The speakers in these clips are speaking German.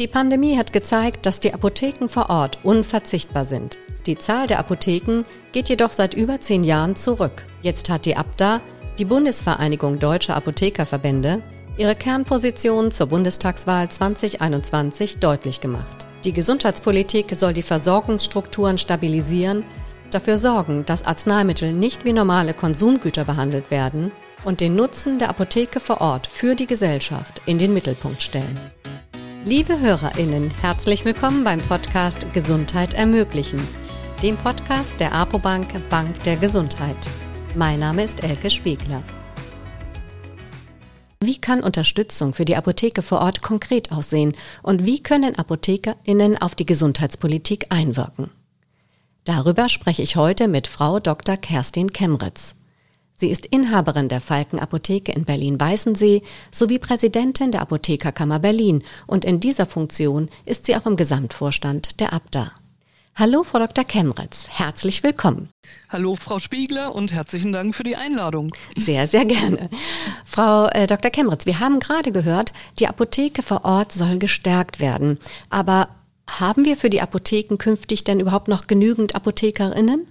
Die Pandemie hat gezeigt, dass die Apotheken vor Ort unverzichtbar sind. Die Zahl der Apotheken geht jedoch seit über zehn Jahren zurück. Jetzt hat die ABDA, die Bundesvereinigung Deutscher Apothekerverbände, ihre Kernposition zur Bundestagswahl 2021 deutlich gemacht. Die Gesundheitspolitik soll die Versorgungsstrukturen stabilisieren, dafür sorgen, dass Arzneimittel nicht wie normale Konsumgüter behandelt werden und den Nutzen der Apotheke vor Ort für die Gesellschaft in den Mittelpunkt stellen. Liebe Hörerinnen, herzlich willkommen beim Podcast Gesundheit ermöglichen, dem Podcast der Apobank Bank der Gesundheit. Mein Name ist Elke Spiegler. Wie kann Unterstützung für die Apotheke vor Ort konkret aussehen und wie können Apothekerinnen auf die Gesundheitspolitik einwirken? Darüber spreche ich heute mit Frau Dr. Kerstin Kemritz. Sie ist Inhaberin der Falken Apotheke in Berlin-Weißensee sowie Präsidentin der Apothekerkammer Berlin und in dieser Funktion ist sie auch im Gesamtvorstand der ABDA. Hallo, Frau Dr. Kemritz. Herzlich willkommen. Hallo, Frau Spiegler und herzlichen Dank für die Einladung. Sehr, sehr gerne. Frau äh, Dr. Kemritz, wir haben gerade gehört, die Apotheke vor Ort soll gestärkt werden. Aber haben wir für die Apotheken künftig denn überhaupt noch genügend Apothekerinnen?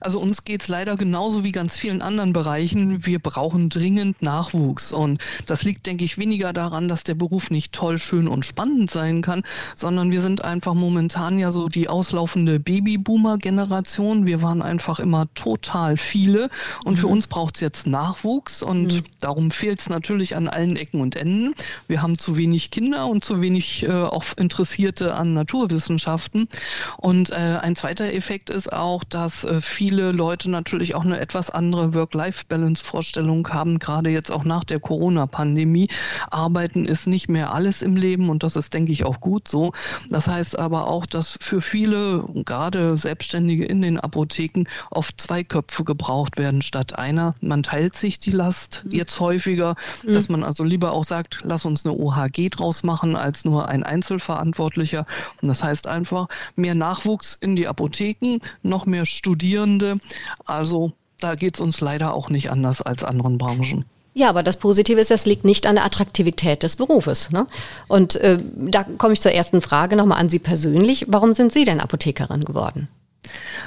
Also uns geht es leider genauso wie ganz vielen anderen Bereichen. Wir brauchen dringend Nachwuchs. Und das liegt, denke ich, weniger daran, dass der Beruf nicht toll, schön und spannend sein kann, sondern wir sind einfach momentan ja so die auslaufende Babyboomer-Generation. Wir waren einfach immer total viele. Und mhm. für uns braucht es jetzt Nachwuchs. Und mhm. darum fehlt es natürlich an allen Ecken und Enden. Wir haben zu wenig Kinder und zu wenig äh, auch Interessierte an Naturwissenschaften. Und äh, ein zweiter Effekt ist auch, dass äh, viele Leute natürlich auch eine etwas andere Work-Life-Balance-Vorstellung haben, gerade jetzt auch nach der Corona-Pandemie. Arbeiten ist nicht mehr alles im Leben und das ist, denke ich, auch gut so. Das heißt aber auch, dass für viele, gerade Selbstständige in den Apotheken, oft zwei Köpfe gebraucht werden statt einer. Man teilt sich die Last mhm. jetzt häufiger, mhm. dass man also lieber auch sagt, lass uns eine OHG draus machen, als nur ein Einzelverantwortlicher. Und das heißt einfach mehr Nachwuchs in die Apotheken, noch mehr Studierende Studierende. Also da geht es uns leider auch nicht anders als anderen Branchen. Ja, aber das Positive ist, das liegt nicht an der Attraktivität des Berufes. Ne? Und äh, da komme ich zur ersten Frage nochmal an Sie persönlich. Warum sind Sie denn Apothekerin geworden?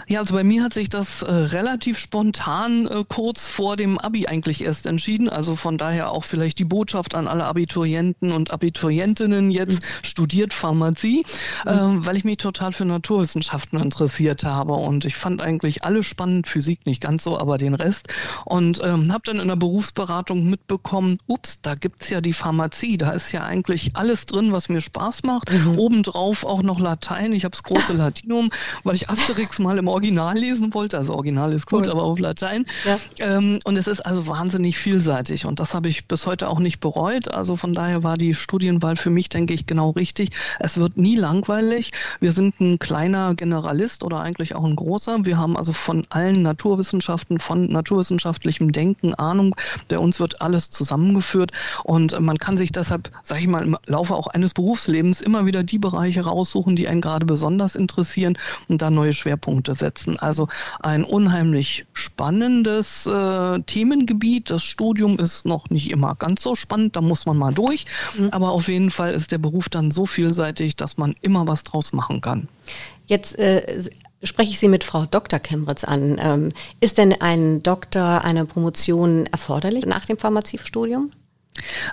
Ja, also bei mir hat sich das äh, relativ spontan äh, kurz vor dem Abi eigentlich erst entschieden. Also von daher auch vielleicht die Botschaft an alle Abiturienten und Abiturientinnen jetzt mhm. studiert Pharmazie, mhm. äh, weil ich mich total für Naturwissenschaften interessiert habe und ich fand eigentlich alles spannend, Physik nicht ganz so, aber den Rest und ähm, habe dann in der Berufsberatung mitbekommen, ups, da gibt's ja die Pharmazie, da ist ja eigentlich alles drin, was mir Spaß macht. Mhm. Obendrauf auch noch Latein. Ich habe das große Latinum, weil ich Asterix Asterix mal im Original lesen wollte. Also Original ist gut, cool. aber auf Latein. Ja. Ähm, und es ist also wahnsinnig vielseitig. Und das habe ich bis heute auch nicht bereut. Also von daher war die Studienwahl für mich, denke ich, genau richtig. Es wird nie langweilig. Wir sind ein kleiner Generalist oder eigentlich auch ein großer. Wir haben also von allen Naturwissenschaften, von naturwissenschaftlichem Denken Ahnung. Bei uns wird alles zusammengeführt. Und man kann sich deshalb, sage ich mal, im Laufe auch eines Berufslebens immer wieder die Bereiche raussuchen, die einen gerade besonders interessieren und da neue Schwerpunkte Schwerpunkte setzen. Also ein unheimlich spannendes äh, Themengebiet. Das Studium ist noch nicht immer ganz so spannend, da muss man mal durch. Mhm. Aber auf jeden Fall ist der Beruf dann so vielseitig, dass man immer was draus machen kann. Jetzt äh, spreche ich Sie mit Frau Dr. Kemritz an. Ähm, ist denn ein Doktor, eine Promotion erforderlich nach dem Pharmaziestudium?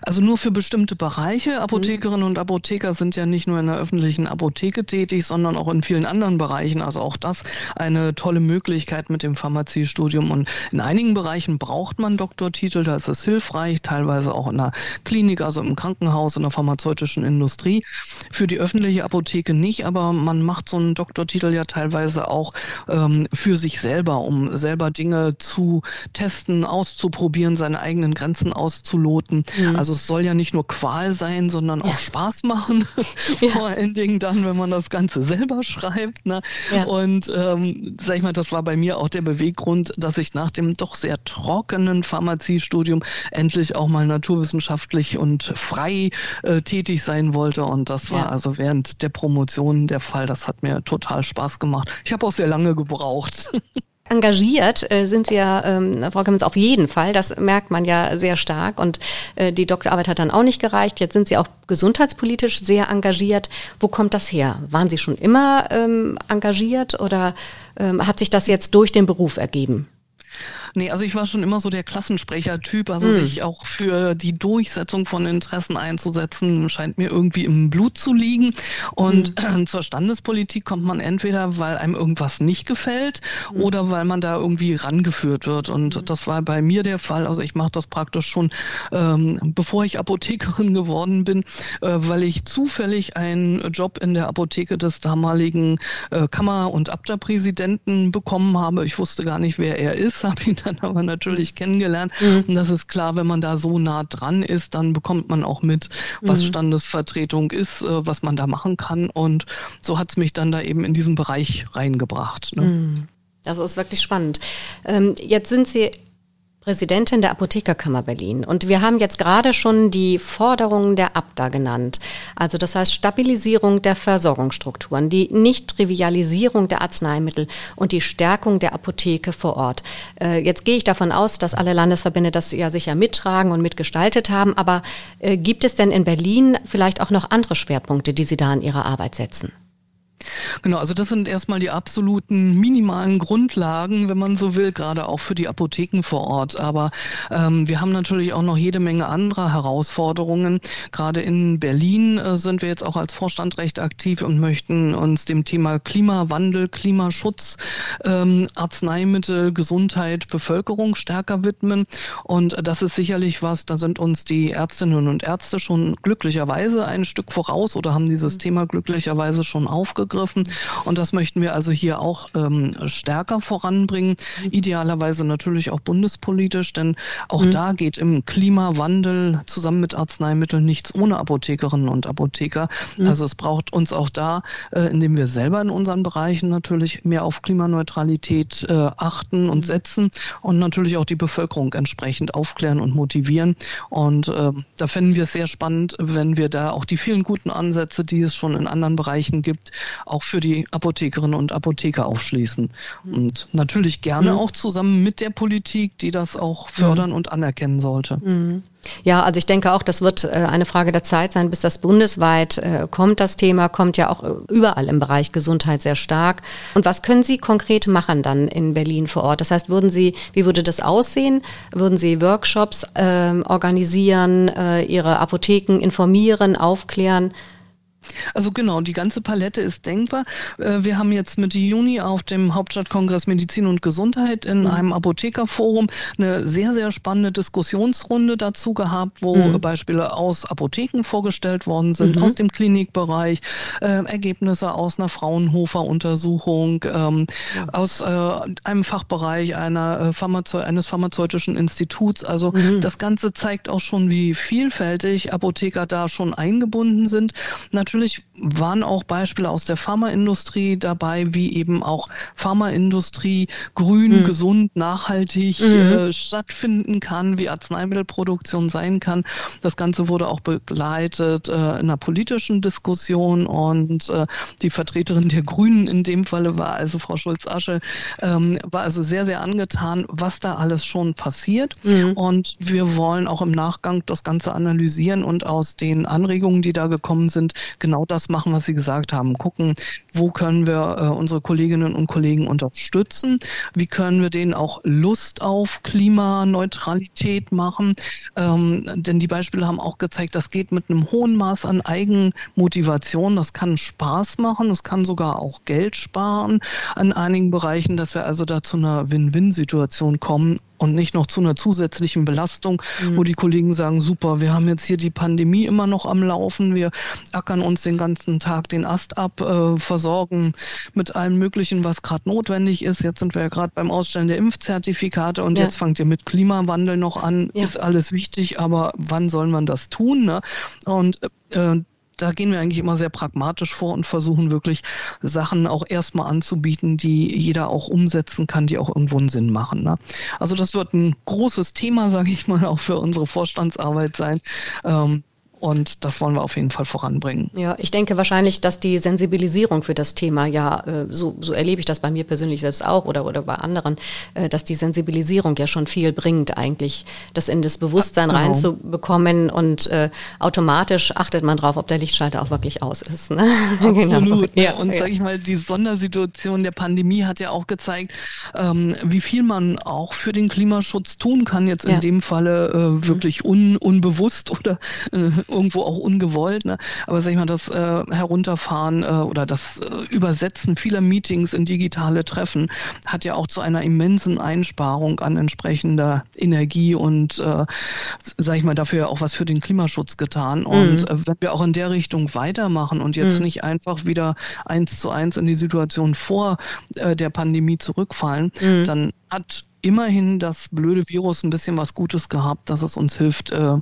Also nur für bestimmte Bereiche. Apothekerinnen mhm. und Apotheker sind ja nicht nur in der öffentlichen Apotheke tätig, sondern auch in vielen anderen Bereichen. Also auch das eine tolle Möglichkeit mit dem Pharmaziestudium. Und in einigen Bereichen braucht man Doktortitel, da ist es hilfreich, teilweise auch in der Klinik, also im Krankenhaus, in der pharmazeutischen Industrie. Für die öffentliche Apotheke nicht, aber man macht so einen Doktortitel ja teilweise auch ähm, für sich selber, um selber Dinge zu testen, auszuprobieren, seine eigenen Grenzen auszuloten. Mhm. Also es soll ja nicht nur Qual sein, sondern auch Spaß machen. ja. Vor allen Dingen dann, wenn man das Ganze selber schreibt. Ne? Ja. Und ähm, sag ich mal, das war bei mir auch der Beweggrund, dass ich nach dem doch sehr trockenen Pharmaziestudium endlich auch mal naturwissenschaftlich und frei äh, tätig sein wollte. Und das war ja. also während der Promotion der Fall. Das hat mir total Spaß gemacht. Ich habe auch sehr lange gebraucht. Engagiert äh, sind Sie ja, ähm, Frau Kemmens, auf jeden Fall. Das merkt man ja sehr stark. Und äh, die Doktorarbeit hat dann auch nicht gereicht. Jetzt sind Sie auch gesundheitspolitisch sehr engagiert. Wo kommt das her? Waren Sie schon immer ähm, engagiert oder ähm, hat sich das jetzt durch den Beruf ergeben? Nee, also ich war schon immer so der Klassensprecher-Typ, also mhm. sich auch für die Durchsetzung von Interessen einzusetzen, scheint mir irgendwie im Blut zu liegen. Und mhm. zur Standespolitik kommt man entweder, weil einem irgendwas nicht gefällt mhm. oder weil man da irgendwie rangeführt wird. Und mhm. das war bei mir der Fall. Also ich mache das praktisch schon, ähm, bevor ich Apothekerin geworden bin, äh, weil ich zufällig einen Job in der Apotheke des damaligen äh, Kammer- und Abda-Präsidenten bekommen habe. Ich wusste gar nicht, wer er ist, habe ihn dann aber natürlich kennengelernt. Mhm. Und das ist klar, wenn man da so nah dran ist, dann bekommt man auch mit, was mhm. Standesvertretung ist, äh, was man da machen kann. Und so hat es mich dann da eben in diesen Bereich reingebracht. Ne? Mhm. Das ist wirklich spannend. Ähm, jetzt sind Sie Präsidentin der Apothekerkammer Berlin. Und wir haben jetzt gerade schon die Forderungen der ABDA genannt. Also das heißt Stabilisierung der Versorgungsstrukturen, die Nicht-Trivialisierung der Arzneimittel und die Stärkung der Apotheke vor Ort. Äh, jetzt gehe ich davon aus, dass alle Landesverbände das ja sicher mittragen und mitgestaltet haben. Aber äh, gibt es denn in Berlin vielleicht auch noch andere Schwerpunkte, die Sie da in Ihrer Arbeit setzen? Genau, also das sind erstmal die absoluten minimalen Grundlagen, wenn man so will, gerade auch für die Apotheken vor Ort. Aber ähm, wir haben natürlich auch noch jede Menge anderer Herausforderungen. Gerade in Berlin äh, sind wir jetzt auch als Vorstand recht aktiv und möchten uns dem Thema Klimawandel, Klimaschutz, ähm, Arzneimittel, Gesundheit, Bevölkerung stärker widmen. Und das ist sicherlich was, da sind uns die Ärztinnen und Ärzte schon glücklicherweise ein Stück voraus oder haben dieses mhm. Thema glücklicherweise schon aufgegriffen begriffen. Und das möchten wir also hier auch ähm, stärker voranbringen. Idealerweise natürlich auch bundespolitisch, denn auch mhm. da geht im Klimawandel zusammen mit Arzneimitteln nichts ohne Apothekerinnen und Apotheker. Mhm. Also es braucht uns auch da, äh, indem wir selber in unseren Bereichen natürlich mehr auf Klimaneutralität äh, achten und mhm. setzen und natürlich auch die Bevölkerung entsprechend aufklären und motivieren. Und äh, da fänden wir es sehr spannend, wenn wir da auch die vielen guten Ansätze, die es schon in anderen Bereichen gibt, auch für die Apothekerinnen und Apotheker aufschließen. Und natürlich gerne mhm. auch zusammen mit der Politik, die das auch fördern mhm. und anerkennen sollte. Mhm. Ja, also ich denke auch, das wird äh, eine Frage der Zeit sein, bis das bundesweit äh, kommt. Das Thema kommt ja auch äh, überall im Bereich Gesundheit sehr stark. Und was können Sie konkret machen dann in Berlin vor Ort? Das heißt, würden Sie, wie würde das aussehen? Würden Sie Workshops äh, organisieren, äh, Ihre Apotheken informieren, aufklären? Also genau, die ganze Palette ist denkbar. Äh, wir haben jetzt Mitte Juni auf dem Hauptstadtkongress Medizin und Gesundheit in mhm. einem Apothekerforum eine sehr, sehr spannende Diskussionsrunde dazu gehabt, wo mhm. Beispiele aus Apotheken vorgestellt worden sind, mhm. aus dem Klinikbereich, äh, Ergebnisse aus einer Fraunhofer-Untersuchung, ähm, ja. aus äh, einem Fachbereich einer, äh, Pharmazeu eines pharmazeutischen Instituts. Also mhm. das Ganze zeigt auch schon, wie vielfältig Apotheker da schon eingebunden sind. Natürlich natürlich waren auch Beispiele aus der Pharmaindustrie dabei, wie eben auch Pharmaindustrie grün, mhm. gesund, nachhaltig mhm. äh, stattfinden kann, wie Arzneimittelproduktion sein kann. Das Ganze wurde auch begleitet äh, in einer politischen Diskussion und äh, die Vertreterin der Grünen in dem Falle war also Frau Schulz-Asche, ähm, war also sehr, sehr angetan, was da alles schon passiert. Mhm. Und wir wollen auch im Nachgang das Ganze analysieren und aus den Anregungen, die da gekommen sind, genau das machen, was Sie gesagt haben. Gucken, wo können wir äh, unsere Kolleginnen und Kollegen unterstützen? Wie können wir denen auch Lust auf Klimaneutralität machen? Ähm, denn die Beispiele haben auch gezeigt, das geht mit einem hohen Maß an Eigenmotivation. Das kann Spaß machen. Das kann sogar auch Geld sparen an einigen Bereichen, dass wir also da zu einer Win-Win-Situation kommen und nicht noch zu einer zusätzlichen Belastung, mhm. wo die Kollegen sagen, super, wir haben jetzt hier die Pandemie immer noch am Laufen, wir ackern uns den ganzen Tag den Ast ab, äh, versorgen mit allem Möglichen, was gerade notwendig ist. Jetzt sind wir ja gerade beim Ausstellen der Impfzertifikate und ja. jetzt fangt ihr mit Klimawandel noch an. Ja. Ist alles wichtig, aber wann soll man das tun? Ne? Und äh, da gehen wir eigentlich immer sehr pragmatisch vor und versuchen wirklich Sachen auch erstmal anzubieten, die jeder auch umsetzen kann, die auch irgendwo einen Sinn machen. Ne? Also das wird ein großes Thema, sage ich mal, auch für unsere Vorstandsarbeit sein. Ähm, und das wollen wir auf jeden Fall voranbringen. Ja, ich denke wahrscheinlich, dass die Sensibilisierung für das Thema, ja, äh, so, so erlebe ich das bei mir persönlich selbst auch oder, oder bei anderen, äh, dass die Sensibilisierung ja schon viel bringt, eigentlich, das in das Bewusstsein genau. reinzubekommen und äh, automatisch achtet man drauf, ob der Lichtschalter auch wirklich aus ist. Ne? Absolut. genau. ja, und ja. sag ich mal, die Sondersituation der Pandemie hat ja auch gezeigt, ähm, wie viel man auch für den Klimaschutz tun kann, jetzt in ja. dem Falle äh, wirklich un, unbewusst oder äh, irgendwo auch ungewollt. Ne? Aber sag ich mal, das äh, Herunterfahren äh, oder das äh, Übersetzen vieler Meetings in digitale Treffen hat ja auch zu einer immensen Einsparung an entsprechender Energie und, äh, sag ich mal, dafür auch was für den Klimaschutz getan. Mhm. Und äh, wenn wir auch in der Richtung weitermachen und jetzt mhm. nicht einfach wieder eins zu eins in die Situation vor äh, der Pandemie zurückfallen, mhm. dann hat immerhin das blöde Virus ein bisschen was Gutes gehabt, dass es uns hilft, äh,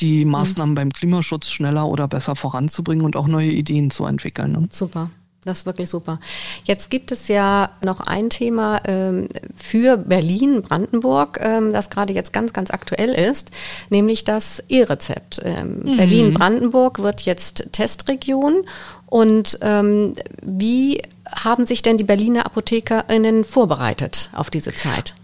die mhm. Maßnahmen beim Klimaschutz schneller oder besser voranzubringen und auch neue Ideen zu entwickeln. Ne? Super. Das ist wirklich super. Jetzt gibt es ja noch ein Thema ähm, für Berlin, Brandenburg, ähm, das gerade jetzt ganz, ganz aktuell ist, nämlich das E-Rezept. Ähm, mhm. Berlin-Brandenburg wird jetzt Testregion. Und ähm, wie haben sich denn die Berliner Apothekerinnen vorbereitet auf diese Zeit?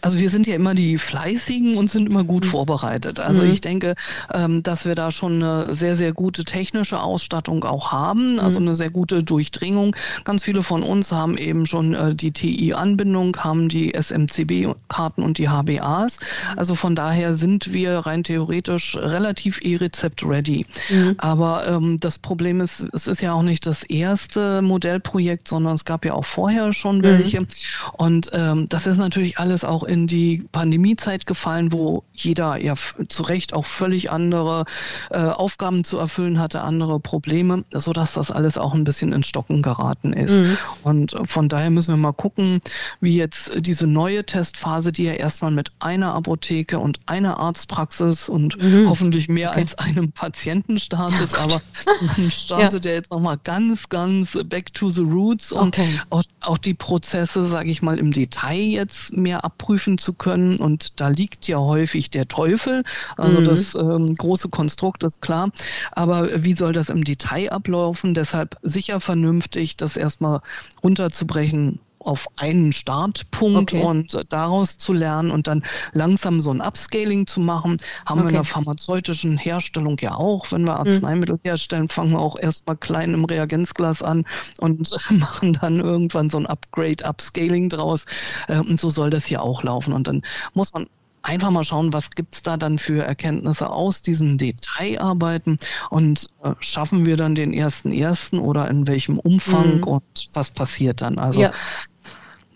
Also wir sind ja immer die Fleißigen und sind immer gut mhm. vorbereitet. Also mhm. ich denke, ähm, dass wir da schon eine sehr, sehr gute technische Ausstattung auch haben, also mhm. eine sehr gute Durchdringung. Ganz viele von uns haben eben schon äh, die TI-Anbindung, haben die SMCB-Karten und die HBAs. Mhm. Also von daher sind wir rein theoretisch relativ E-Rezept-ready. Mhm. Aber ähm, das Problem ist, es ist ja auch nicht das erste Modellprojekt, sondern es gab ja auch vorher schon mhm. welche. Und ähm, das ist natürlich alles auch in die Pandemiezeit gefallen, wo jeder ja zu Recht auch völlig andere äh, Aufgaben zu erfüllen hatte, andere Probleme, sodass das alles auch ein bisschen in Stocken geraten ist. Mhm. Und von daher müssen wir mal gucken, wie jetzt diese neue Testphase, die ja erstmal mit einer Apotheke und einer Arztpraxis und mhm. hoffentlich mehr okay. als einem Patienten startet, ja, aber man startet ja, ja jetzt nochmal ganz, ganz back to the roots und okay. auch, auch die Prozesse, sage ich mal, im Detail jetzt mehr abprüfen prüfen zu können. Und da liegt ja häufig der Teufel. Also mhm. das ähm, große Konstrukt ist klar. Aber wie soll das im Detail ablaufen? Deshalb sicher vernünftig, das erstmal runterzubrechen auf einen Startpunkt okay. und daraus zu lernen und dann langsam so ein Upscaling zu machen, haben okay. wir in der pharmazeutischen Herstellung ja auch. Wenn wir mhm. Arzneimittel mhm. herstellen, fangen wir auch erstmal klein im Reagenzglas an und machen dann irgendwann so ein Upgrade, Upscaling draus. Äh, und so soll das hier auch laufen. Und dann muss man einfach mal schauen, was gibt's da dann für Erkenntnisse aus diesen Detailarbeiten und äh, schaffen wir dann den ersten ersten oder in welchem Umfang mhm. und was passiert dann. Also ja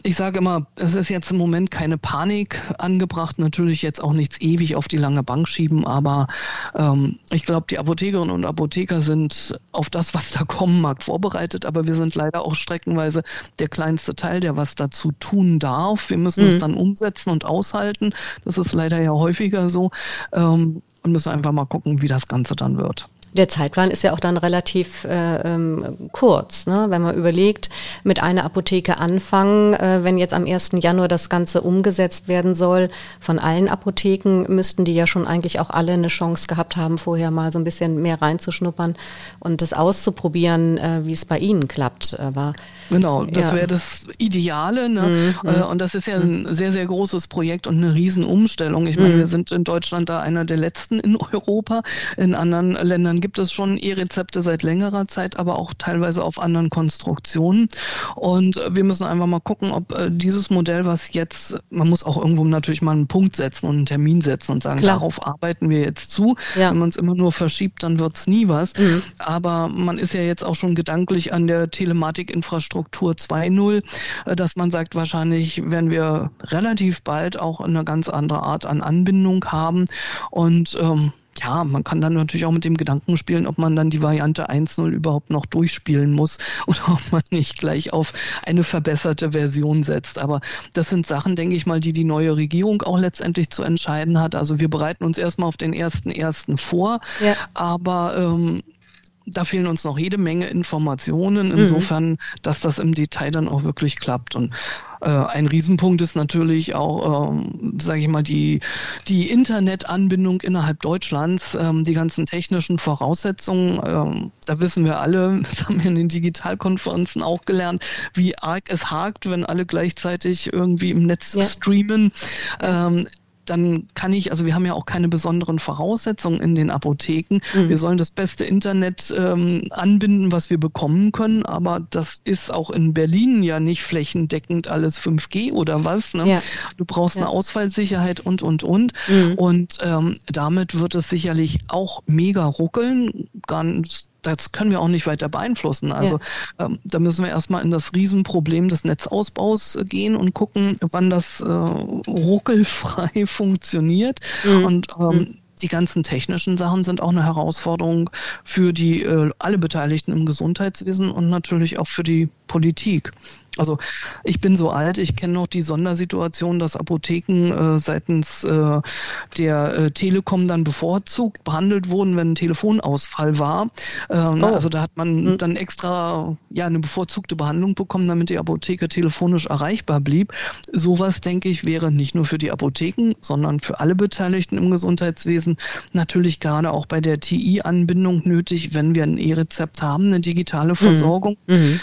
ich sage immer, es ist jetzt im Moment keine Panik angebracht, natürlich jetzt auch nichts ewig auf die lange Bank schieben, aber ähm, ich glaube, die Apothekerinnen und Apotheker sind auf das, was da kommen mag, vorbereitet, aber wir sind leider auch streckenweise der kleinste Teil, der was dazu tun darf. Wir müssen es mhm. dann umsetzen und aushalten. Das ist leider ja häufiger so. Ähm, und müssen einfach mal gucken, wie das Ganze dann wird. Der Zeitplan ist ja auch dann relativ äh, ähm, kurz, ne? wenn man überlegt, mit einer Apotheke anfangen, äh, wenn jetzt am 1. Januar das Ganze umgesetzt werden soll, von allen Apotheken müssten die ja schon eigentlich auch alle eine Chance gehabt haben, vorher mal so ein bisschen mehr reinzuschnuppern und das auszuprobieren, äh, wie es bei ihnen klappt. Aber Genau, das ja. wäre das Ideale. Ne? Mhm. Äh, und das ist ja ein mhm. sehr, sehr großes Projekt und eine Riesenumstellung. Ich meine, mhm. wir sind in Deutschland da einer der letzten in Europa. In anderen Ländern gibt es schon E-Rezepte seit längerer Zeit, aber auch teilweise auf anderen Konstruktionen. Und wir müssen einfach mal gucken, ob äh, dieses Modell, was jetzt, man muss auch irgendwo natürlich mal einen Punkt setzen und einen Termin setzen und sagen, Klar. darauf arbeiten wir jetzt zu. Ja. Wenn man es immer nur verschiebt, dann wird es nie was. Mhm. Aber man ist ja jetzt auch schon gedanklich an der Telematikinfrastruktur Struktur 2.0, äh, dass man sagt, wahrscheinlich werden wir relativ bald auch eine ganz andere Art an Anbindung haben und ähm, ja, man kann dann natürlich auch mit dem Gedanken spielen, ob man dann die Variante 1.0 überhaupt noch durchspielen muss oder ob man nicht gleich auf eine verbesserte Version setzt. Aber das sind Sachen, denke ich mal, die die neue Regierung auch letztendlich zu entscheiden hat. Also wir bereiten uns erstmal auf den ersten ersten vor, ja. aber ähm, da fehlen uns noch jede Menge Informationen, mhm. insofern, mhm. dass das im Detail dann auch wirklich klappt. Und äh, ein Riesenpunkt ist natürlich auch, ähm, sage ich mal, die, die Internetanbindung innerhalb Deutschlands, ähm, die ganzen technischen Voraussetzungen. Ähm, da wissen wir alle, das haben wir in den Digitalkonferenzen auch gelernt, wie arg es hakt, wenn alle gleichzeitig irgendwie im Netz ja. streamen. Ähm, dann kann ich, also wir haben ja auch keine besonderen Voraussetzungen in den Apotheken. Mhm. Wir sollen das beste Internet ähm, anbinden, was wir bekommen können, aber das ist auch in Berlin ja nicht flächendeckend alles 5G oder was. Ne? Ja. Du brauchst ja. eine Ausfallsicherheit und, und, und. Mhm. Und ähm, damit wird es sicherlich auch mega ruckeln. Ganz das können wir auch nicht weiter beeinflussen. Also ja. ähm, da müssen wir erstmal in das Riesenproblem des Netzausbaus äh, gehen und gucken, wann das äh, ruckelfrei funktioniert. Mhm. Und ähm, mhm. die ganzen technischen Sachen sind auch eine Herausforderung für die äh, alle Beteiligten im Gesundheitswesen und natürlich auch für die Politik. Also ich bin so alt, ich kenne noch die Sondersituation, dass Apotheken äh, seitens äh, der äh, Telekom dann bevorzugt behandelt wurden, wenn ein Telefonausfall war. Ähm, oh. Also da hat man mhm. dann extra ja eine bevorzugte Behandlung bekommen, damit die Apotheke telefonisch erreichbar blieb. Sowas, denke ich, wäre nicht nur für die Apotheken, sondern für alle Beteiligten im Gesundheitswesen natürlich gerade auch bei der TI-Anbindung nötig, wenn wir ein E-Rezept haben, eine digitale mhm. Versorgung. Mhm.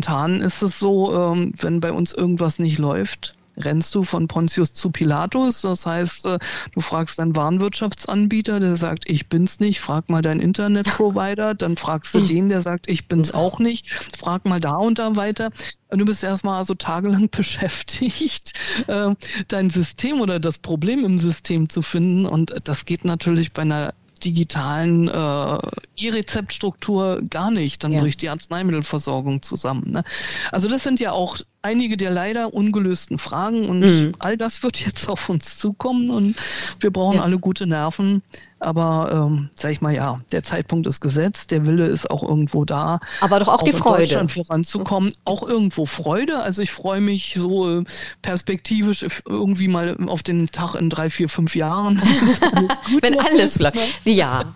Momentan ist es so, ähm, wenn bei uns irgendwas nicht läuft, rennst du von Pontius zu Pilatus. Das heißt, äh, du fragst deinen Warenwirtschaftsanbieter, der sagt, ich bin's nicht, frag mal deinen Internetprovider, dann fragst du den, der sagt, ich bin's auch nicht, frag mal da und da weiter. Und du bist erstmal also tagelang beschäftigt, äh, dein System oder das Problem im System zu finden. Und das geht natürlich bei einer digitalen äh, E-Rezeptstruktur gar nicht. Dann ja. bricht die Arzneimittelversorgung zusammen. Ne? Also das sind ja auch einige der leider ungelösten Fragen und mhm. all das wird jetzt auf uns zukommen und wir brauchen ja. alle gute Nerven. Aber ähm, sag ich mal, ja, der Zeitpunkt ist gesetzt, der Wille ist auch irgendwo da. Aber doch auch, auch die Freude. Deutschland voranzukommen. Auch irgendwo Freude. Also ich freue mich so äh, perspektivisch irgendwie mal auf den Tag in drei, vier, fünf Jahren. Wenn alles läuft. Ja.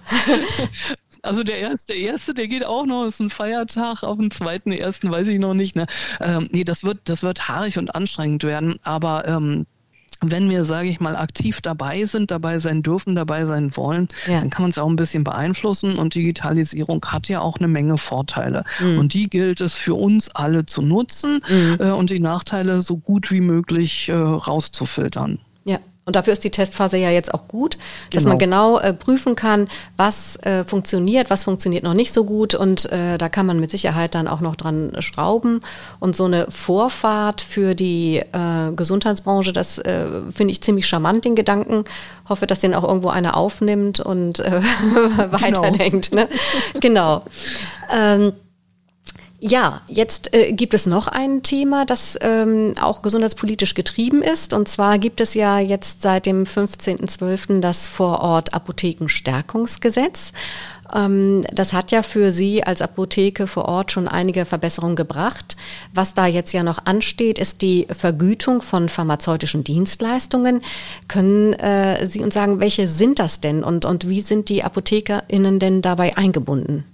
Also der erste, der erste, der geht auch noch, ist ein Feiertag. Auf den zweiten, ersten weiß ich noch nicht. Ne? Ähm, nee, das wird, das wird haarig und anstrengend werden. Aber ähm, wenn wir, sage ich mal, aktiv dabei sind, dabei sein dürfen, dabei sein wollen, ja. dann kann man es auch ein bisschen beeinflussen und Digitalisierung hat ja auch eine Menge Vorteile. Mhm. Und die gilt es für uns alle zu nutzen mhm. äh, und die Nachteile so gut wie möglich äh, rauszufiltern. Und dafür ist die Testphase ja jetzt auch gut, dass genau. man genau äh, prüfen kann, was äh, funktioniert, was funktioniert noch nicht so gut. Und äh, da kann man mit Sicherheit dann auch noch dran schrauben. Und so eine Vorfahrt für die äh, Gesundheitsbranche, das äh, finde ich ziemlich charmant, den Gedanken. Hoffe, dass den auch irgendwo einer aufnimmt und äh, weiterdenkt. Genau. Ne? genau. Ähm, ja, jetzt äh, gibt es noch ein Thema, das ähm, auch gesundheitspolitisch getrieben ist. Und zwar gibt es ja jetzt seit dem 15.12. das Vorort Apothekenstärkungsgesetz. Ähm, das hat ja für Sie als Apotheke vor Ort schon einige Verbesserungen gebracht. Was da jetzt ja noch ansteht, ist die Vergütung von pharmazeutischen Dienstleistungen. Können äh, Sie uns sagen, welche sind das denn und, und wie sind die ApothekerInnen denn dabei eingebunden?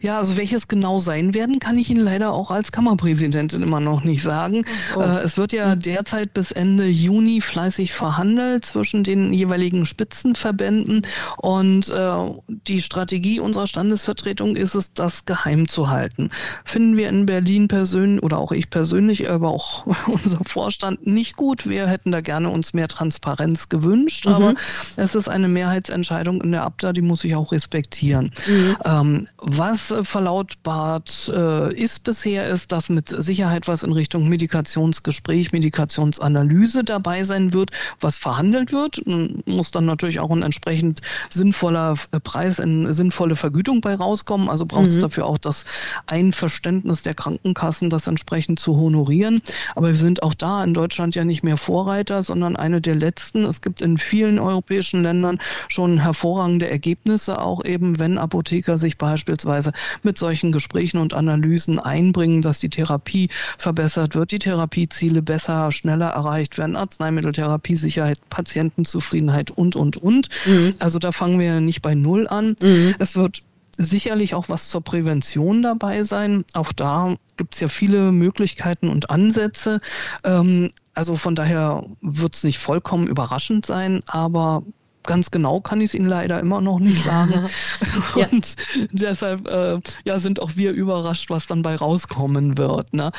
Ja, also welches genau sein werden, kann ich Ihnen leider auch als Kammerpräsidentin immer noch nicht sagen. Oh. Äh, es wird ja hm. derzeit bis Ende Juni fleißig verhandelt zwischen den jeweiligen Spitzenverbänden und äh, die Strategie unserer Standesvertretung ist es, das geheim zu halten. Finden wir in Berlin persönlich oder auch ich persönlich, aber auch unser Vorstand nicht gut. Wir hätten da gerne uns mehr Transparenz gewünscht, mhm. aber es ist eine Mehrheitsentscheidung in der Abda, die muss ich auch respektieren. Mhm. Ähm, was verlautbart äh, ist bisher, ist, dass mit Sicherheit was in Richtung Medikationsgespräch, Medikationsanalyse dabei sein wird, was verhandelt wird. Muss dann natürlich auch ein entsprechend sinnvoller äh, Preis, eine sinnvolle Vergütung bei rauskommen. Also braucht es mhm. dafür auch das Einverständnis der Krankenkassen, das entsprechend zu honorieren. Aber wir sind auch da in Deutschland ja nicht mehr Vorreiter, sondern eine der letzten. Es gibt in vielen europäischen Ländern schon hervorragende Ergebnisse, auch eben wenn Apotheker sich beispielsweise beispielsweise mit solchen Gesprächen und Analysen einbringen, dass die Therapie verbessert wird, die Therapieziele besser, schneller erreicht werden, Arzneimitteltherapiesicherheit, Patientenzufriedenheit und, und, und. Mhm. Also da fangen wir nicht bei Null an. Mhm. Es wird sicherlich auch was zur Prävention dabei sein. Auch da gibt es ja viele Möglichkeiten und Ansätze. Ähm, also von daher wird es nicht vollkommen überraschend sein, aber ganz genau kann ich es Ihnen leider immer noch nicht sagen. ja. Und deshalb äh, ja, sind auch wir überrascht, was dann bei rauskommen wird. Ne?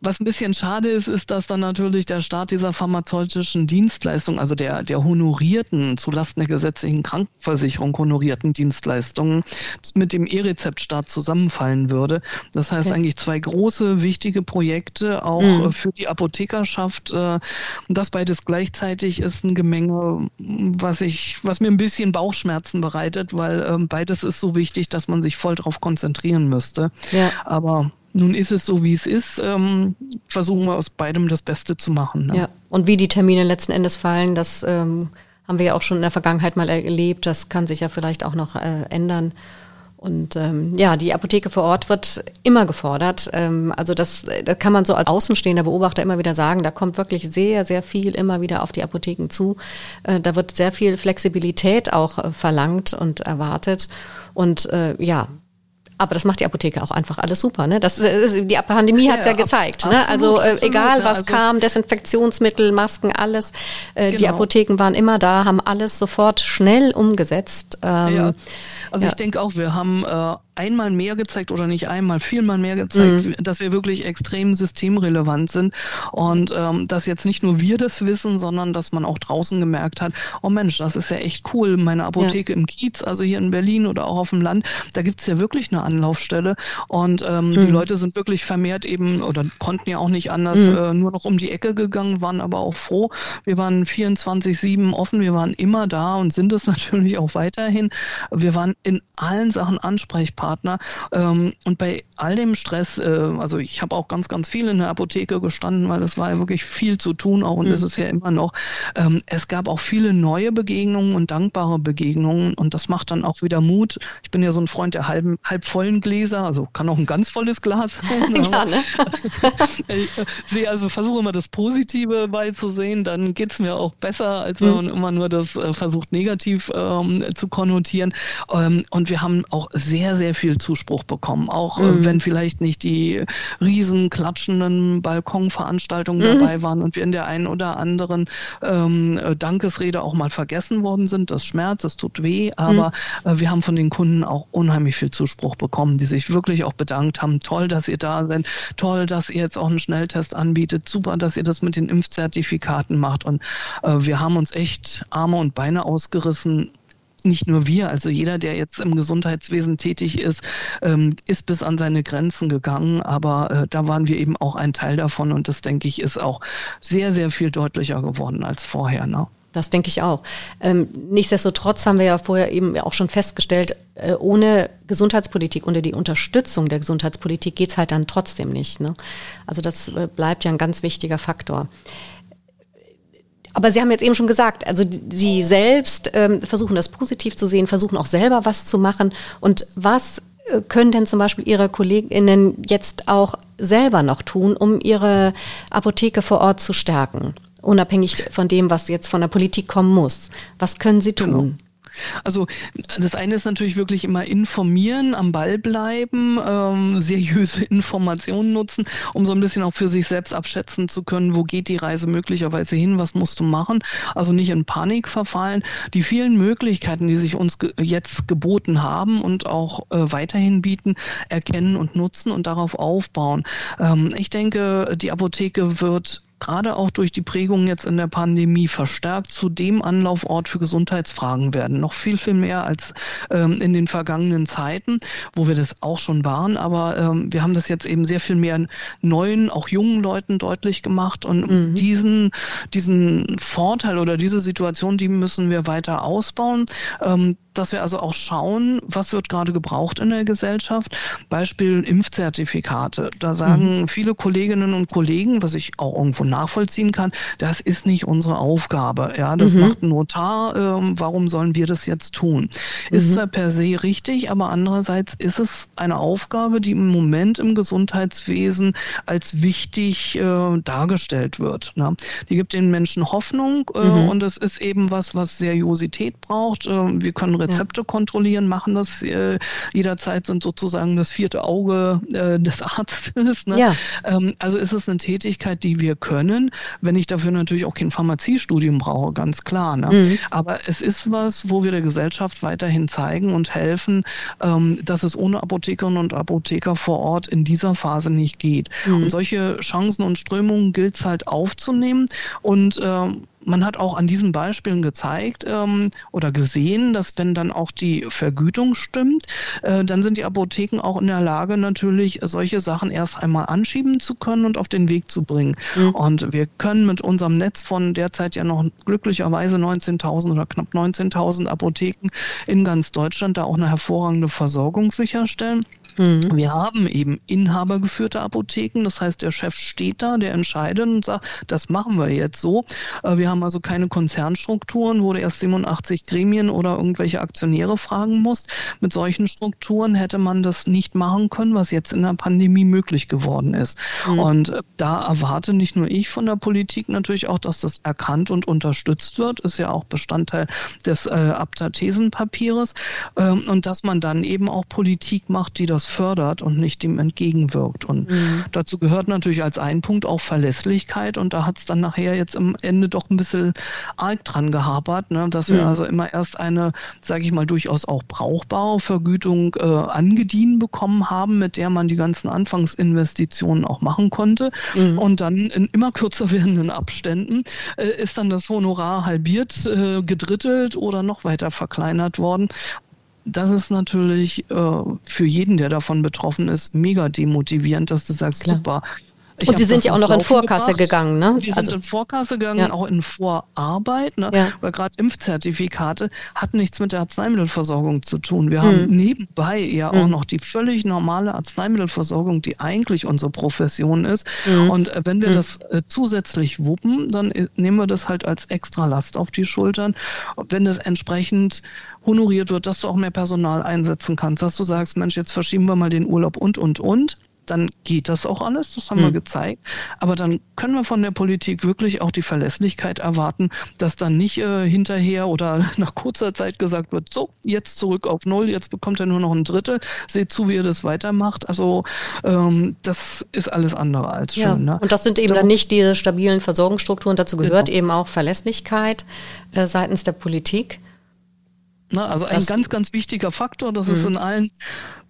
Was ein bisschen schade ist, ist, dass dann natürlich der Start dieser pharmazeutischen Dienstleistung, also der, der honorierten, zulasten der gesetzlichen Krankenversicherung honorierten Dienstleistungen, mit dem E-Rezept-Start zusammenfallen würde. Das heißt okay. eigentlich zwei große, wichtige Projekte, auch mhm. für die Apothekerschaft. Äh, das beides gleichzeitig ist ein Gemenge, was ich was mir ein bisschen Bauchschmerzen bereitet, weil ähm, beides ist so wichtig, dass man sich voll darauf konzentrieren müsste. Ja. Aber nun ist es so, wie es ist. Ähm, versuchen wir aus beidem das Beste zu machen. Ne? Ja, und wie die Termine letzten Endes fallen, das ähm, haben wir ja auch schon in der Vergangenheit mal erlebt. Das kann sich ja vielleicht auch noch äh, ändern. Und ähm, ja, die Apotheke vor Ort wird immer gefordert. Ähm, also das, das kann man so als außenstehender Beobachter immer wieder sagen. Da kommt wirklich sehr, sehr viel immer wieder auf die Apotheken zu. Äh, da wird sehr viel Flexibilität auch äh, verlangt und erwartet. Und äh, ja, aber das macht die Apotheke auch einfach alles super. Ne? Das, die Pandemie hat es ja, ja, gezeigt. ne? Also äh, absolut, egal was also, kam, Desinfektionsmittel, Masken, alles. Äh, genau. Die Apotheken waren immer da, haben alles sofort schnell umgesetzt. Ähm, ja. Also ich denke auch, wir haben äh, einmal mehr gezeigt oder nicht einmal, vielmal mehr gezeigt, mhm. dass wir wirklich extrem systemrelevant sind und ähm, dass jetzt nicht nur wir das wissen, sondern dass man auch draußen gemerkt hat, oh Mensch, das ist ja echt cool, meine Apotheke ja. im Kiez, also hier in Berlin oder auch auf dem Land, da gibt's ja wirklich eine Anlaufstelle und ähm, mhm. die Leute sind wirklich vermehrt eben oder konnten ja auch nicht anders mhm. äh, nur noch um die Ecke gegangen, waren aber auch froh. Wir waren 24-7 offen, wir waren immer da und sind es natürlich auch weiterhin. Wir waren in allen Sachen ansprechbar Partner. Ähm, und bei all dem Stress, äh, also ich habe auch ganz, ganz viel in der Apotheke gestanden, weil es war ja wirklich viel zu tun auch und mhm. ist ja immer noch. Ähm, es gab auch viele neue Begegnungen und dankbare Begegnungen und das macht dann auch wieder Mut. Ich bin ja so ein Freund der halben, halb vollen Gläser, also kann auch ein ganz volles Glas sein. ja, ne? ich äh, also versuche immer das Positive beizusehen, dann geht es mir auch besser, als wenn mhm. man immer nur das äh, versucht negativ ähm, zu konnotieren. Ähm, und wir haben auch sehr, sehr viel Zuspruch bekommen, auch mhm. Wenn vielleicht nicht die riesen klatschenden Balkonveranstaltungen mhm. dabei waren und wir in der einen oder anderen ähm, äh, Dankesrede auch mal vergessen worden sind. Das schmerzt, es tut weh, aber mhm. äh, wir haben von den Kunden auch unheimlich viel Zuspruch bekommen, die sich wirklich auch bedankt haben. Toll, dass ihr da seid, toll, dass ihr jetzt auch einen Schnelltest anbietet, super, dass ihr das mit den Impfzertifikaten macht und äh, wir haben uns echt Arme und Beine ausgerissen nicht nur wir, also jeder, der jetzt im Gesundheitswesen tätig ist, ähm, ist bis an seine Grenzen gegangen. Aber äh, da waren wir eben auch ein Teil davon und das, denke ich, ist auch sehr, sehr viel deutlicher geworden als vorher. Ne? Das denke ich auch. Ähm, nichtsdestotrotz haben wir ja vorher eben auch schon festgestellt, äh, ohne Gesundheitspolitik, ohne die Unterstützung der Gesundheitspolitik geht's halt dann trotzdem nicht. Ne? Also das äh, bleibt ja ein ganz wichtiger Faktor. Aber Sie haben jetzt eben schon gesagt, also Sie selbst ähm, versuchen das positiv zu sehen, versuchen auch selber was zu machen. Und was äh, können denn zum Beispiel Ihre Kolleginnen jetzt auch selber noch tun, um ihre Apotheke vor Ort zu stärken? Unabhängig von dem, was jetzt von der Politik kommen muss. Was können Sie tun? Also das eine ist natürlich wirklich immer informieren, am Ball bleiben, ähm, seriöse Informationen nutzen, um so ein bisschen auch für sich selbst abschätzen zu können, wo geht die Reise möglicherweise hin, was musst du machen. Also nicht in Panik verfallen. Die vielen Möglichkeiten, die sich uns ge jetzt geboten haben und auch äh, weiterhin bieten, erkennen und nutzen und darauf aufbauen. Ähm, ich denke, die Apotheke wird gerade auch durch die Prägung jetzt in der Pandemie verstärkt zu dem Anlaufort für Gesundheitsfragen werden. Noch viel, viel mehr als ähm, in den vergangenen Zeiten, wo wir das auch schon waren. Aber ähm, wir haben das jetzt eben sehr viel mehr neuen, auch jungen Leuten deutlich gemacht. Und mhm. diesen, diesen Vorteil oder diese Situation, die müssen wir weiter ausbauen. Ähm, dass wir also auch schauen, was wird gerade gebraucht in der Gesellschaft. Beispiel Impfzertifikate. Da sagen mhm. viele Kolleginnen und Kollegen, was ich auch irgendwo nachvollziehen kann, das ist nicht unsere Aufgabe. Ja, das mhm. macht ein Notar. Ähm, warum sollen wir das jetzt tun? Mhm. Ist zwar per se richtig, aber andererseits ist es eine Aufgabe, die im Moment im Gesundheitswesen als wichtig äh, dargestellt wird. Ne? Die gibt den Menschen Hoffnung äh, mhm. und es ist eben was, was Seriosität braucht. Äh, wir können Rezepte ja. kontrollieren, machen das äh, jederzeit, sind sozusagen das vierte Auge äh, des Arztes. Ne? Ja. Ähm, also ist es eine Tätigkeit, die wir können, wenn ich dafür natürlich auch kein Pharmaziestudium brauche, ganz klar. Ne? Mhm. Aber es ist was, wo wir der Gesellschaft weiterhin zeigen und helfen, ähm, dass es ohne Apothekerinnen und Apotheker vor Ort in dieser Phase nicht geht. Mhm. Und solche Chancen und Strömungen gilt es halt aufzunehmen und ähm, man hat auch an diesen Beispielen gezeigt ähm, oder gesehen, dass wenn dann auch die Vergütung stimmt, äh, dann sind die Apotheken auch in der Lage, natürlich solche Sachen erst einmal anschieben zu können und auf den Weg zu bringen. Mhm. Und wir können mit unserem Netz von derzeit ja noch glücklicherweise 19.000 oder knapp 19.000 Apotheken in ganz Deutschland da auch eine hervorragende Versorgung sicherstellen. Mhm. Wir haben eben inhabergeführte Apotheken, das heißt, der Chef steht da, der entscheidet und sagt, das machen wir jetzt so. Äh, wir haben also keine Konzernstrukturen, wo du erst 87 Gremien oder irgendwelche Aktionäre fragen musst. Mit solchen Strukturen hätte man das nicht machen können, was jetzt in der Pandemie möglich geworden ist. Mhm. Und äh, da erwarte nicht nur ich von der Politik natürlich auch, dass das erkannt und unterstützt wird, ist ja auch Bestandteil des äh, Abta-Thesenpapiers ähm, und dass man dann eben auch Politik macht, die das das fördert und nicht dem entgegenwirkt. Und mhm. dazu gehört natürlich als ein Punkt auch Verlässlichkeit. Und da hat es dann nachher jetzt am Ende doch ein bisschen arg dran gehapert, ne? dass wir mhm. also immer erst eine, sage ich mal, durchaus auch brauchbare Vergütung äh, angedient bekommen haben, mit der man die ganzen Anfangsinvestitionen auch machen konnte. Mhm. Und dann in immer kürzer werdenden Abständen äh, ist dann das Honorar halbiert, äh, gedrittelt oder noch weiter verkleinert worden das ist natürlich äh, für jeden, der davon betroffen ist, mega demotivierend, dass du sagst, Klar. super, ich und Sie sind ja auch noch in Vorkasse gebracht. gegangen, ne? Die also, sind in Vorkasse gegangen, ja. auch in Vorarbeit, ne? Ja. Weil gerade Impfzertifikate hatten nichts mit der Arzneimittelversorgung zu tun. Wir mhm. haben nebenbei ja mhm. auch noch die völlig normale Arzneimittelversorgung, die eigentlich unsere Profession ist. Mhm. Und äh, wenn wir mhm. das äh, zusätzlich wuppen, dann äh, nehmen wir das halt als extra Last auf die Schultern. Wenn das entsprechend honoriert wird, dass du auch mehr Personal einsetzen kannst, dass du sagst, Mensch, jetzt verschieben wir mal den Urlaub und, und, und dann geht das auch alles, das haben mhm. wir gezeigt. Aber dann können wir von der Politik wirklich auch die Verlässlichkeit erwarten, dass dann nicht äh, hinterher oder nach kurzer Zeit gesagt wird, so, jetzt zurück auf Null, jetzt bekommt er nur noch ein Drittel, seht zu, wie ihr das weitermacht. Also ähm, das ist alles andere als schön. Ja. Ne? Und das sind eben dann nicht diese stabilen Versorgungsstrukturen, dazu gehört genau. eben auch Verlässlichkeit äh, seitens der Politik. Ne? Also ein das, ganz, ganz wichtiger Faktor. Das ist mhm. in allen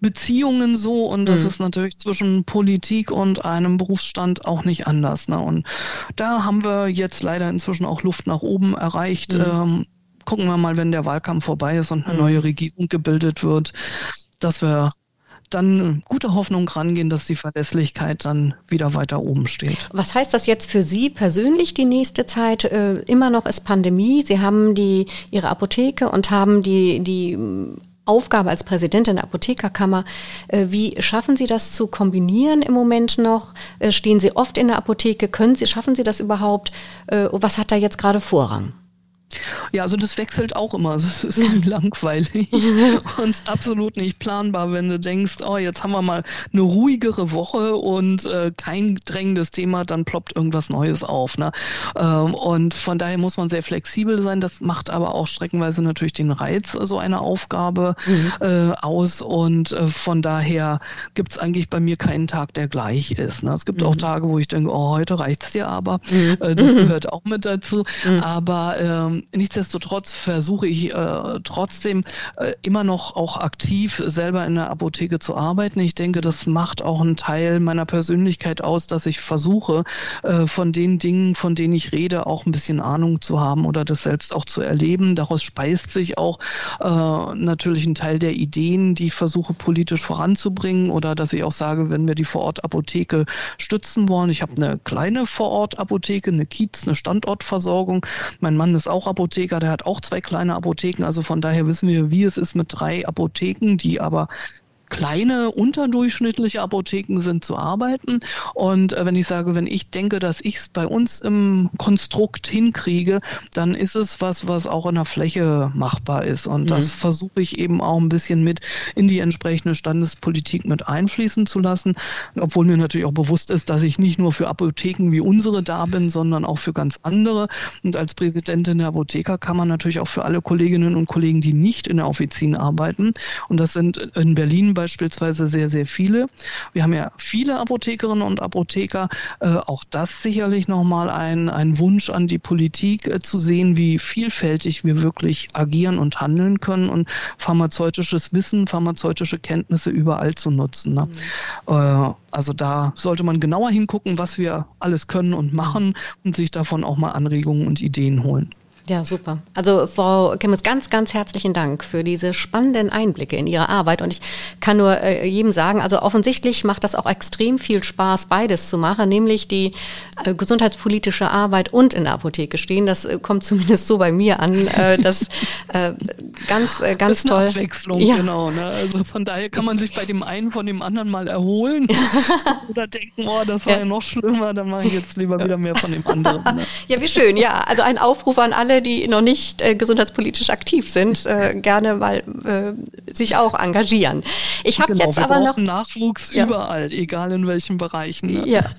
Beziehungen so und das mhm. ist natürlich zwischen Politik und einem Berufsstand auch nicht anders. Ne? Und da haben wir jetzt leider inzwischen auch Luft nach oben erreicht. Mhm. Ähm, gucken wir mal, wenn der Wahlkampf vorbei ist und eine neue Regierung gebildet wird, dass wir dann gute Hoffnung rangehen, dass die Verlässlichkeit dann wieder weiter oben steht. Was heißt das jetzt für Sie persönlich die nächste Zeit? Äh, immer noch ist Pandemie. Sie haben die, Ihre Apotheke und haben die, die ähm, Aufgabe als Präsidentin der Apothekerkammer. Äh, wie schaffen Sie das zu kombinieren im Moment noch? Äh, stehen Sie oft in der Apotheke? Können Sie, schaffen Sie das überhaupt? Äh, was hat da jetzt gerade Vorrang? Ja, also das wechselt auch immer. Es ist langweilig und absolut nicht planbar, wenn du denkst, oh, jetzt haben wir mal eine ruhigere Woche und äh, kein drängendes Thema, dann ploppt irgendwas Neues auf. Ne? Ähm, und von daher muss man sehr flexibel sein. Das macht aber auch streckenweise natürlich den Reiz so eine Aufgabe mhm. äh, aus. Und äh, von daher gibt es eigentlich bei mir keinen Tag, der gleich ist. Ne? Es gibt mhm. auch Tage, wo ich denke, oh, heute reicht es dir aber. Mhm. Äh, das gehört auch mit dazu. Mhm. Aber ähm, nichtsdestotrotz versuche ich äh, trotzdem äh, immer noch auch aktiv selber in der Apotheke zu arbeiten. Ich denke, das macht auch einen Teil meiner Persönlichkeit aus, dass ich versuche, äh, von den Dingen, von denen ich rede, auch ein bisschen Ahnung zu haben oder das selbst auch zu erleben. Daraus speist sich auch äh, natürlich ein Teil der Ideen, die ich versuche politisch voranzubringen oder dass ich auch sage, wenn wir die Vorortapotheke stützen wollen. Ich habe eine kleine Vorortapotheke, eine Kiez, eine Standortversorgung. Mein Mann ist auch Apotheker, der hat auch zwei kleine Apotheken. Also von daher wissen wir, wie es ist mit drei Apotheken, die aber kleine, unterdurchschnittliche Apotheken sind zu arbeiten. Und äh, wenn ich sage, wenn ich denke, dass ich es bei uns im Konstrukt hinkriege, dann ist es was, was auch in der Fläche machbar ist. Und mhm. das versuche ich eben auch ein bisschen mit in die entsprechende Standespolitik mit einfließen zu lassen. Obwohl mir natürlich auch bewusst ist, dass ich nicht nur für Apotheken wie unsere da bin, sondern auch für ganz andere. Und als Präsidentin der Apothekerkammer natürlich auch für alle Kolleginnen und Kollegen, die nicht in der Offizin arbeiten. Und das sind in Berlin beispielsweise sehr, sehr viele. Wir haben ja viele Apothekerinnen und Apotheker. Äh, auch das sicherlich nochmal ein, ein Wunsch an die Politik äh, zu sehen, wie vielfältig wir wirklich agieren und handeln können und pharmazeutisches Wissen, pharmazeutische Kenntnisse überall zu nutzen. Ne? Mhm. Äh, also da sollte man genauer hingucken, was wir alles können und machen und sich davon auch mal Anregungen und Ideen holen. Ja, super. Also Frau Kimmels, ganz, ganz herzlichen Dank für diese spannenden Einblicke in Ihre Arbeit. Und ich kann nur äh, jedem sagen, also offensichtlich macht das auch extrem viel Spaß, beides zu machen, nämlich die äh, gesundheitspolitische Arbeit und in der Apotheke stehen. Das äh, kommt zumindest so bei mir an. Äh, das äh, ganz, äh, ganz das ist toll. Abwechslung, ja. genau. Ne? Also von daher kann man sich bei dem einen von dem anderen mal erholen oder denken, oh, das war ja, ja noch schlimmer, dann mache ich jetzt lieber wieder mehr von dem anderen. Ne? Ja, wie schön, ja. Also ein Aufruf an alle, die noch nicht äh, gesundheitspolitisch aktiv sind, äh, gerne mal äh, sich auch engagieren. Ich habe genau, jetzt aber noch Nachwuchs ja. überall, egal in welchen Bereichen. Ne? Ja.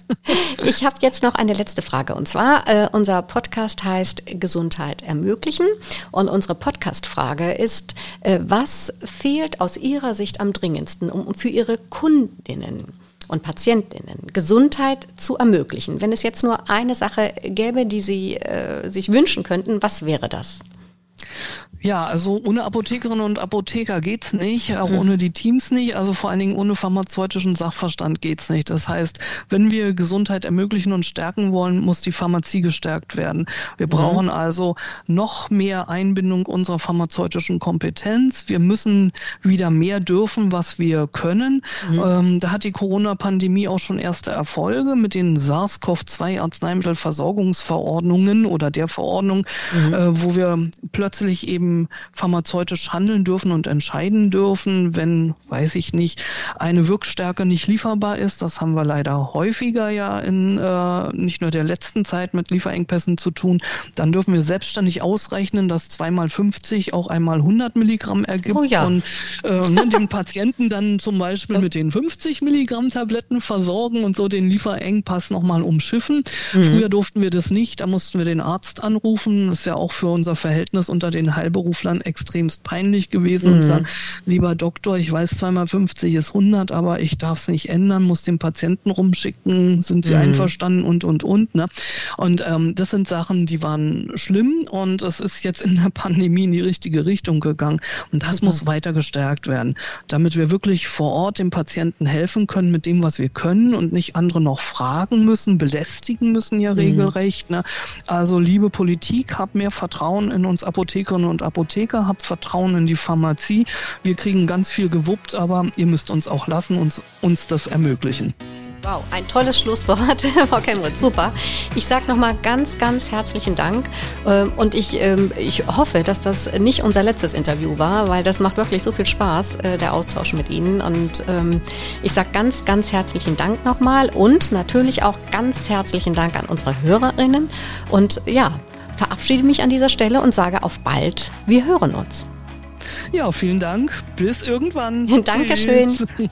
Ich habe jetzt noch eine letzte Frage und zwar äh, unser Podcast heißt Gesundheit ermöglichen und unsere Podcast-Frage ist, äh, was fehlt aus Ihrer Sicht am dringendsten um für Ihre Kundinnen? Und Patientinnen Gesundheit zu ermöglichen. Wenn es jetzt nur eine Sache gäbe, die Sie äh, sich wünschen könnten, was wäre das? Ja, also ohne Apothekerinnen und Apotheker geht's nicht, auch mhm. ohne die Teams nicht, also vor allen Dingen ohne pharmazeutischen Sachverstand geht's nicht. Das heißt, wenn wir Gesundheit ermöglichen und stärken wollen, muss die Pharmazie gestärkt werden. Wir mhm. brauchen also noch mehr Einbindung unserer pharmazeutischen Kompetenz. Wir müssen wieder mehr dürfen, was wir können. Mhm. Ähm, da hat die Corona-Pandemie auch schon erste Erfolge mit den SARS-CoV-2 Arzneimittelversorgungsverordnungen oder der Verordnung, mhm. äh, wo wir plötzlich eben pharmazeutisch handeln dürfen und entscheiden dürfen, wenn, weiß ich nicht, eine Wirkstärke nicht lieferbar ist. Das haben wir leider häufiger ja in äh, nicht nur der letzten Zeit mit Lieferengpässen zu tun. Dann dürfen wir selbstständig ausrechnen, dass zweimal 50 auch einmal 100 Milligramm ergibt oh ja. und äh, ne, den Patienten dann zum Beispiel mit den 50 Milligramm Tabletten versorgen und so den Lieferengpass nochmal umschiffen. Mhm. Früher durften wir das nicht, da mussten wir den Arzt anrufen. Das ist ja auch für unser Verhältnis unter den Heilberuflichen Freiberuflern extremst peinlich gewesen mhm. und sagen, lieber Doktor, ich weiß zweimal 50 ist 100, aber ich darf es nicht ändern, muss den Patienten rumschicken, sind Sie mhm. einverstanden und, und, und. Ne? Und ähm, das sind Sachen, die waren schlimm und es ist jetzt in der Pandemie in die richtige Richtung gegangen. Und das Super. muss weiter gestärkt werden, damit wir wirklich vor Ort dem Patienten helfen können mit dem, was wir können und nicht andere noch fragen müssen, belästigen müssen ja mhm. regelrecht. Ne? Also liebe Politik, habt mehr Vertrauen in uns Apothekerinnen und Apotheker habt Vertrauen in die Pharmazie. Wir kriegen ganz viel gewuppt, aber ihr müsst uns auch lassen, uns, uns das ermöglichen. Wow, ein tolles Schlusswort, Frau Kemmerich. Super. Ich sage nochmal ganz, ganz herzlichen Dank. Ähm, und ich, ähm, ich hoffe, dass das nicht unser letztes Interview war, weil das macht wirklich so viel Spaß, äh, der Austausch mit Ihnen. Und ähm, ich sage ganz, ganz herzlichen Dank nochmal und natürlich auch ganz herzlichen Dank an unsere Hörerinnen. Und ja, verabschiede mich an dieser Stelle und sage auf bald. Wir hören uns. Ja, vielen Dank. Bis irgendwann. Dankeschön. Tschüss.